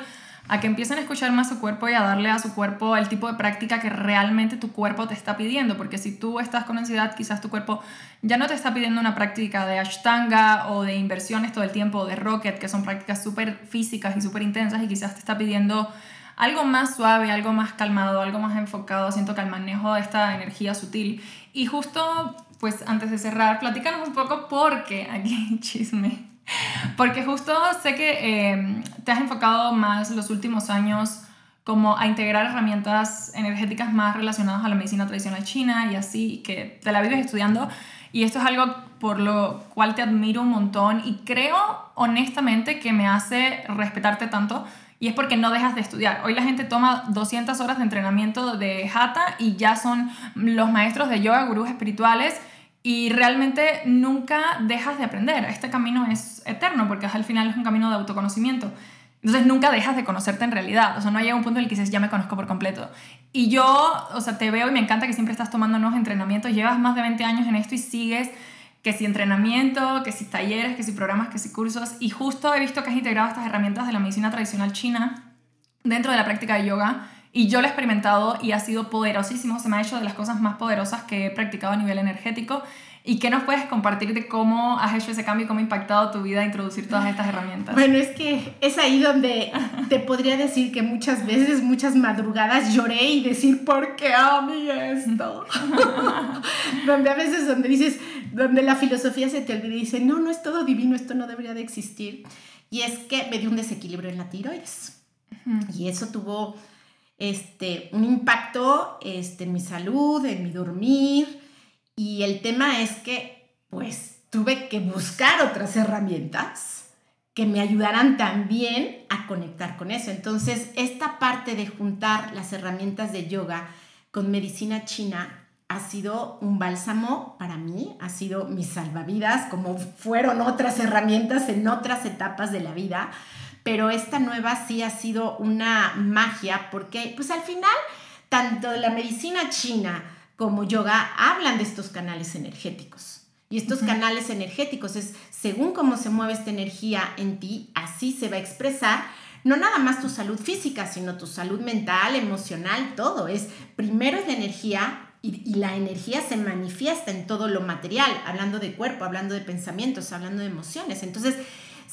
Speaker 1: a que empiecen a escuchar más su cuerpo y a darle a su cuerpo el tipo de práctica que realmente tu cuerpo te está pidiendo, porque si tú estás con ansiedad, quizás tu cuerpo ya no te está pidiendo una práctica de ashtanga o de inversiones todo el tiempo, o de rocket, que son prácticas súper físicas y súper intensas, y quizás te está pidiendo algo más suave, algo más calmado, algo más enfocado, siento que al manejo de esta energía sutil. Y justo, pues antes de cerrar, platícanos un poco porque aquí chisme porque justo sé que em, te has enfocado más los últimos años como a integrar herramientas energéticas más relacionadas a la medicina tradicional china y así, que te la vives estudiando. Y esto es algo por lo cual te admiro un montón y creo honestamente que me hace respetarte tanto y es porque no dejas de estudiar. Hoy la gente toma 200 horas de entrenamiento de Hatha y ya son los maestros de yoga, gurús espirituales y realmente nunca dejas de aprender. Este camino es eterno porque al final es un camino de autoconocimiento. Entonces nunca dejas de conocerte en realidad. O sea, no llega un punto en el que dices, ya me conozco por completo. Y yo, o sea, te veo y me encanta que siempre estás tomando nuevos entrenamientos. Llevas más de 20 años en esto y sigues que si entrenamiento, que si talleres, que si programas, que si cursos. Y justo he visto que has integrado estas herramientas de la medicina tradicional china dentro de la práctica de yoga y yo lo he experimentado y ha sido poderosísimo, se me ha hecho de las cosas más poderosas que he practicado a nivel energético. ¿Y qué nos puedes compartir de cómo has hecho ese cambio y cómo ha impactado tu vida introducir todas estas herramientas?
Speaker 2: Bueno, es que es ahí donde te podría decir que muchas veces, muchas madrugadas lloré y decir, ¿por qué a mí esto? [LAUGHS] donde a veces donde dices, donde la filosofía se te olvida y dice, no, no es todo divino, esto no debería de existir. Y es que me dio un desequilibrio en la tiroides. Y eso tuvo este, un impacto este, en mi salud, en mi dormir. Y el tema es que, pues, tuve que buscar otras herramientas que me ayudaran también a conectar con eso. Entonces, esta parte de juntar las herramientas de yoga con medicina china ha sido un bálsamo para mí, ha sido mi salvavidas, como fueron otras herramientas en otras etapas de la vida pero esta nueva sí ha sido una magia porque pues al final tanto la medicina china como yoga hablan de estos canales energéticos. Y estos canales energéticos es según cómo se mueve esta energía en ti, así se va a expresar no nada más tu salud física, sino tu salud mental, emocional, todo. Es primero es la energía y, y, la energía se manifiesta en todo lo material, hablando de cuerpo, hablando de pensamientos, hablando de emociones. Entonces,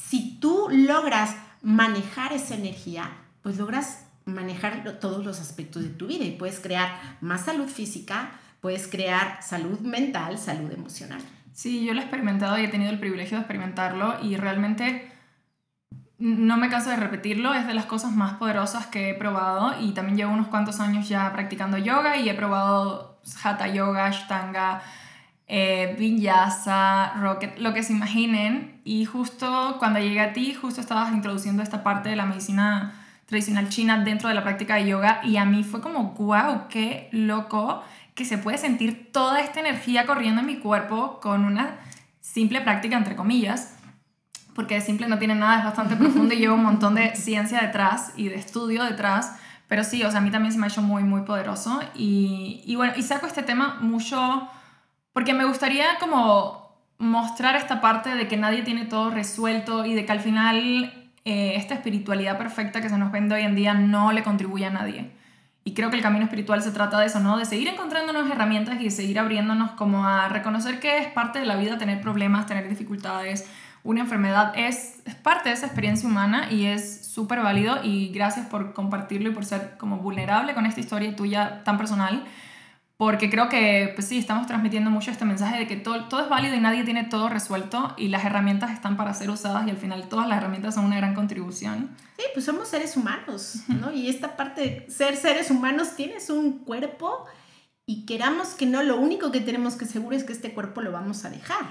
Speaker 2: si tú logras manejar esa energía, pues logras manejar todos los aspectos de tu vida y puedes crear más salud física, puedes crear salud mental, salud emocional.
Speaker 1: Sí, yo lo he experimentado y he tenido el privilegio de experimentarlo y realmente no me canso de repetirlo, es de las cosas más poderosas que he probado y también llevo unos cuantos años ya practicando yoga y he probado hatha yoga, ashtanga, eh, vinyasa, rocket, lo que se imaginen. Y justo cuando llegué a ti, justo estabas introduciendo esta parte de la medicina tradicional china dentro de la práctica de yoga y a mí fue como, wow, qué loco que se puede sentir toda esta energía corriendo en mi cuerpo con una simple práctica, entre comillas. porque de simple no tiene nada, es bastante [LAUGHS] profundo y lleva un montón de ciencia detrás y de estudio detrás. Pero sí, o sea, a mí también se me ha hecho muy, muy poderoso. Y, y bueno, y saco este tema mucho porque me gustaría como mostrar esta parte de que nadie tiene todo resuelto y de que al final eh, esta espiritualidad perfecta que se nos vende hoy en día no le contribuye a nadie. Y creo que el camino espiritual se trata de eso, ¿no? De seguir encontrándonos herramientas y de seguir abriéndonos como a reconocer que es parte de la vida tener problemas, tener dificultades. Una enfermedad es, parte de esa experiencia humana y es súper válido y gracias por compartirlo y por ser como vulnerable con esta historia tuya tan personal porque creo que, pues sí, estamos transmitiendo mucho este mensaje de que todo, todo es válido y nadie tiene todo resuelto y las herramientas están para ser usadas y al final todas las herramientas son una gran contribución.
Speaker 2: Sí, pues somos seres humanos, ¿no? Y esta parte de ser seres humanos, tienes un cuerpo y queramos que no, lo único que tenemos que seguro es que este cuerpo lo vamos a dejar.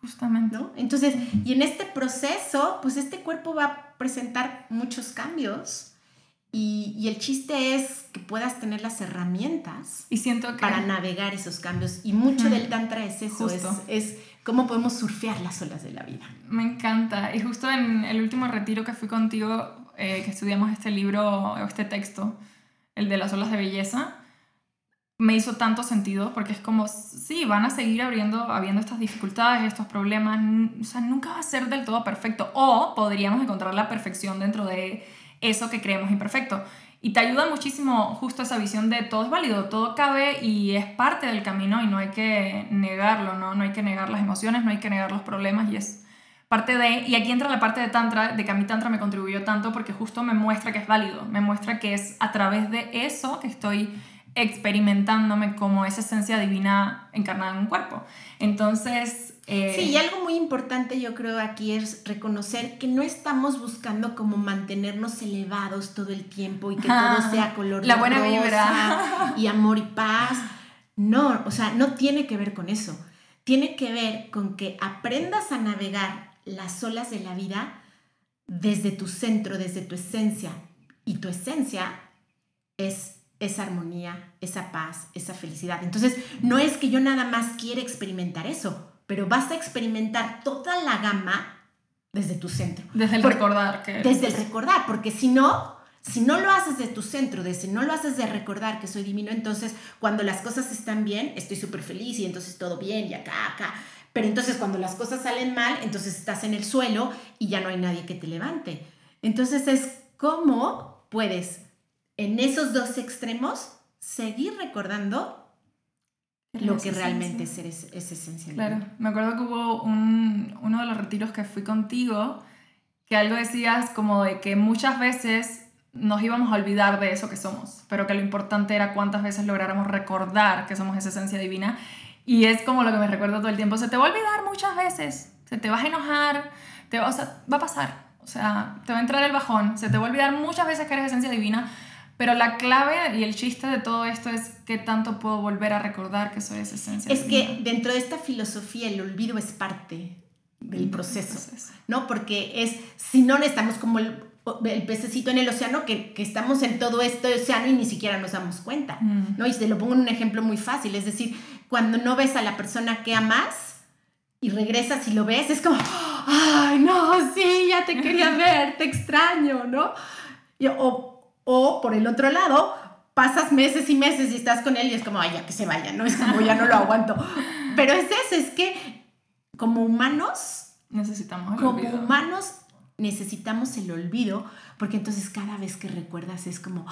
Speaker 1: Justamente.
Speaker 2: ¿no? Entonces, y en este proceso, pues este cuerpo va a presentar muchos cambios y, el chiste es que puedas tener las herramientas
Speaker 1: y siento
Speaker 2: para navegar esos cambios. Y mucho del Tantra es eso, es, es, cómo podemos surfear las olas de la vida.
Speaker 1: Me encanta. Y justo en el último retiro que fui contigo, eh, que estudiamos este libro, este texto, el de las olas de belleza, me hizo tanto sentido porque es como, sí, van a seguir abriendo, habiendo estas dificultades, estos problemas, o sea, nunca va a ser del todo perfecto. O podríamos encontrar la perfección dentro de eso que creemos imperfecto. Y te ayuda muchísimo justo esa visión de todo es válido, todo cabe y es parte del camino y no hay que negarlo, ¿no? No hay que negar las emociones, no hay que negar los problemas y es parte de... Y aquí entra la parte de Tantra, de que a mí Tantra me contribuyó tanto porque justo me muestra que es válido, me muestra que es a través de eso que estoy experimentándome como esa esencia divina encarnada en un cuerpo. Entonces,
Speaker 2: eh, sí, y algo muy importante yo creo aquí es reconocer que no estamos buscando como mantenernos elevados todo el tiempo y que todo sea color
Speaker 1: La buena vibra.
Speaker 2: y amor y paz. No, o sea, no tiene que ver con eso. Tiene que ver con que aprendas a navegar las olas de la vida desde tu centro, desde tu esencia. Y tu esencia es esa armonía, esa paz, esa felicidad. Entonces, no es que yo nada más quiera experimentar eso pero vas a experimentar toda la gama desde tu centro.
Speaker 1: Desde el recordar. Que
Speaker 2: desde el recordar, porque si no, si no lo haces de tu centro, si no lo haces de recordar que soy divino, entonces cuando las cosas están bien, estoy súper feliz y entonces todo bien y acá, acá. Pero entonces cuando las cosas salen mal, entonces estás en el suelo y ya no hay nadie que te levante. Entonces es cómo puedes en esos dos extremos seguir recordando lo que realmente es, es, esencial.
Speaker 1: Claro, me acuerdo que hubo un, uno de los retiros que fui contigo, que algo decías como de que muchas veces nos íbamos a olvidar de eso que somos, pero que lo importante era cuántas veces lográramos recordar que somos esa esencia divina. Y es como lo que me recuerdo todo el tiempo, se te va a olvidar muchas veces, se te vas a enojar, te va, o sea, va a pasar, o sea, te va a entrar el bajón, se te va a olvidar muchas veces que eres esencia divina, pero la clave y el chiste de todo esto es qué tanto puedo volver a recordar que soy esa esencia.
Speaker 2: Es que dentro de esta filosofía el olvido es parte del proceso, ¿no? Porque es, si no estamos como el, pececito en el océano, que, estamos en todo este océano y ni siquiera nos damos cuenta, mm. ¿no? Y te lo pongo en un ejemplo muy fácil, es decir, cuando no ves a la persona que amas y regresas y lo ves, es como, ay, no, sí, ya te quería [LAUGHS] ver, te extraño, ¿no? o o por el otro lado, pasas meses y meses y estás con él y es como, ay, ya que se vaya, ¿no? [LAUGHS] Es como, ya no lo aguanto. Pero es eso, es que como humanos...
Speaker 1: Necesitamos el
Speaker 2: Como humanos necesitamos el olvido, porque entonces cada vez que recuerdas es como...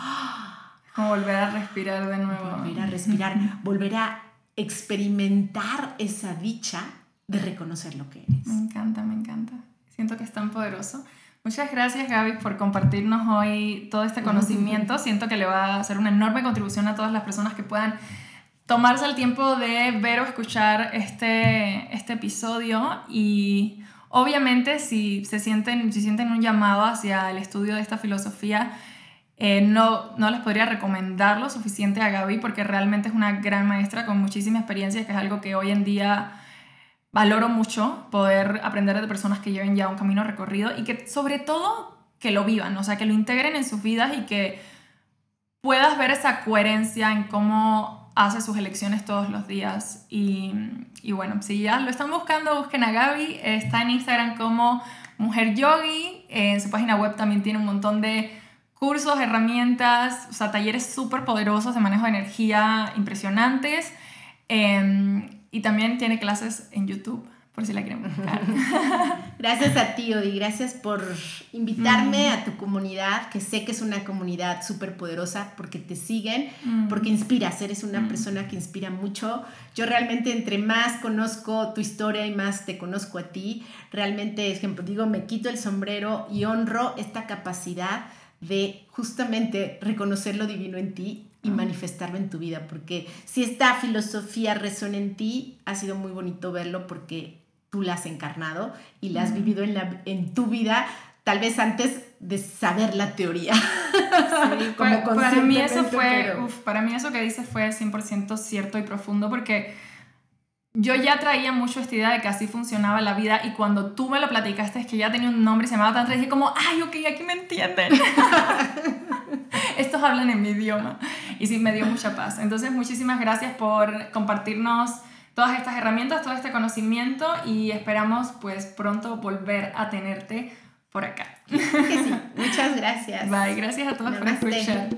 Speaker 1: Como volver a respirar de nuevo.
Speaker 2: Volver a respirar, [LAUGHS] volver a experimentar esa dicha de reconocer lo que eres.
Speaker 1: Me encanta, me encanta. Siento que es tan poderoso. Muchas gracias Gaby por compartirnos hoy todo este conocimiento. Siento que le va a hacer una enorme contribución a todas las personas que puedan tomarse el tiempo de ver o escuchar este, este episodio y obviamente si se sienten, si sienten un llamado hacia el estudio de esta filosofía, eh, no, no les podría recomendar lo suficiente a Gaby porque realmente es una gran maestra con muchísima experiencia, que es algo que hoy en día valoro mucho poder aprender de personas que lleven ya un camino recorrido y que sobre todo que lo vivan, o sea, que lo integren en sus vidas y que puedas ver esa coherencia en cómo hace sus elecciones todos los días. Y, y bueno, si ya lo están buscando, busquen a Gaby, está en Instagram como Mujer Yogi. En su página web también tiene un montón de cursos, herramientas, o sea, talleres súper poderosos de manejo de energía impresionantes. Em, y también tiene clases en YouTube por si la quieren buscar. [LAUGHS]
Speaker 2: gracias a ti, Odi, gracias por invitarme mm. a tu comunidad, que sé que es una comunidad súper poderosa porque te siguen, mm. porque inspiras, eres una mm. persona que inspira mucho. Yo realmente entre más conozco tu historia y más te conozco a ti, realmente, ejemplo, digo, me quito el sombrero y honro esta capacidad de justamente reconocer lo divino en ti y manifestarlo en tu vida, porque si esta filosofía resuena en ti, ha sido muy bonito verlo porque tú la has encarnado y la has vivido en, la, en tu vida, tal vez antes de saber la teoría. [LAUGHS]
Speaker 1: Como para, mí eso fue, para mí eso que dices fue 100% cierto y profundo porque yo ya traía mucho esta idea de que así funcionaba la vida y cuando tú me lo platicaste es que ya tenía un nombre y se llamaba tanto, dije como, ay, ok, aquí me entienden. [LAUGHS] Estos hablan en mi idioma y sí, me dio mucha paz. Entonces, muchísimas gracias por compartirnos todas estas herramientas, todo este conocimiento y esperamos pues pronto volver a tenerte por acá.
Speaker 2: Sí, muchas gracias.
Speaker 1: Bye, gracias a todos por escuchar.